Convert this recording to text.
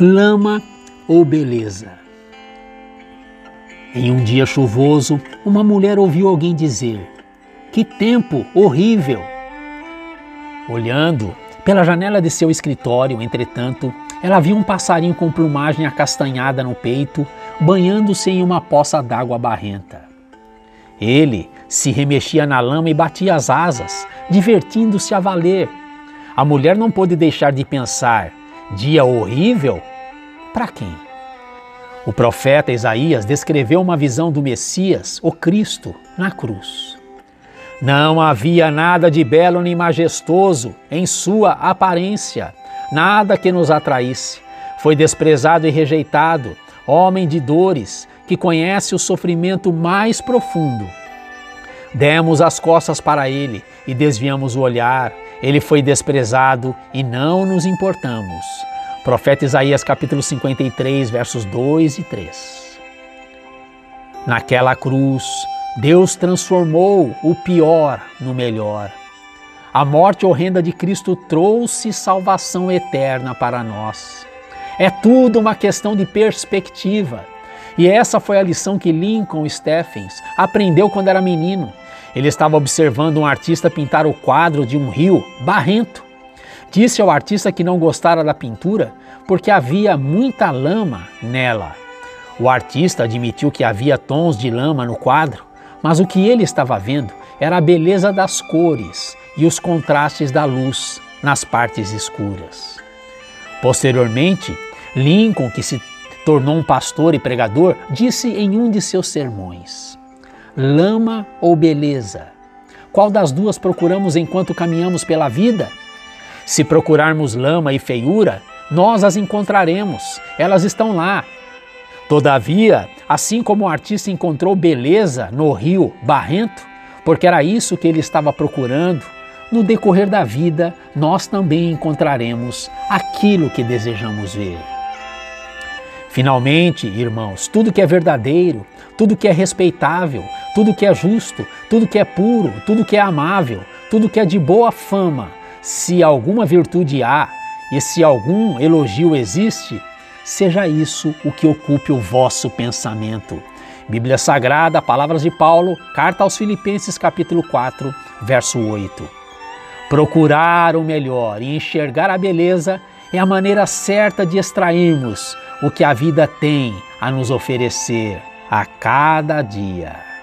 lama ou beleza. Em um dia chuvoso, uma mulher ouviu alguém dizer: Que tempo horrível! Olhando pela janela de seu escritório, entretanto, ela viu um passarinho com plumagem acastanhada no peito, banhando-se em uma poça d'água barrenta. Ele se remexia na lama e batia as asas, divertindo-se a valer. A mulher não pôde deixar de pensar: dia horrível? Para quem? O profeta Isaías descreveu uma visão do Messias, o Cristo, na cruz. Não havia nada de belo nem majestoso em sua aparência, nada que nos atraísse. Foi desprezado e rejeitado, homem de dores, que conhece o sofrimento mais profundo. Demos as costas para ele e desviamos o olhar. Ele foi desprezado e não nos importamos. Profeta Isaías capítulo 53, versos 2 e 3. Naquela cruz, Deus transformou o pior no melhor. A morte horrenda de Cristo trouxe salvação eterna para nós. É tudo uma questão de perspectiva. E essa foi a lição que Lincoln Stephens aprendeu quando era menino. Ele estava observando um artista pintar o quadro de um rio barrento. Disse ao artista que não gostara da pintura porque havia muita lama nela. O artista admitiu que havia tons de lama no quadro, mas o que ele estava vendo era a beleza das cores e os contrastes da luz nas partes escuras. Posteriormente, Lincoln, que se tornou um pastor e pregador, disse em um de seus sermões: Lama ou beleza? Qual das duas procuramos enquanto caminhamos pela vida? Se procurarmos lama e feiura, nós as encontraremos, elas estão lá. Todavia, assim como o artista encontrou beleza no rio Barrento, porque era isso que ele estava procurando, no decorrer da vida nós também encontraremos aquilo que desejamos ver. Finalmente, irmãos, tudo que é verdadeiro, tudo que é respeitável, tudo que é justo, tudo que é puro, tudo que é amável, tudo que é de boa fama, se alguma virtude há e se algum elogio existe, seja isso o que ocupe o vosso pensamento. Bíblia Sagrada, Palavras de Paulo, Carta aos Filipenses, capítulo 4, verso 8. Procurar o melhor e enxergar a beleza é a maneira certa de extrairmos o que a vida tem a nos oferecer a cada dia.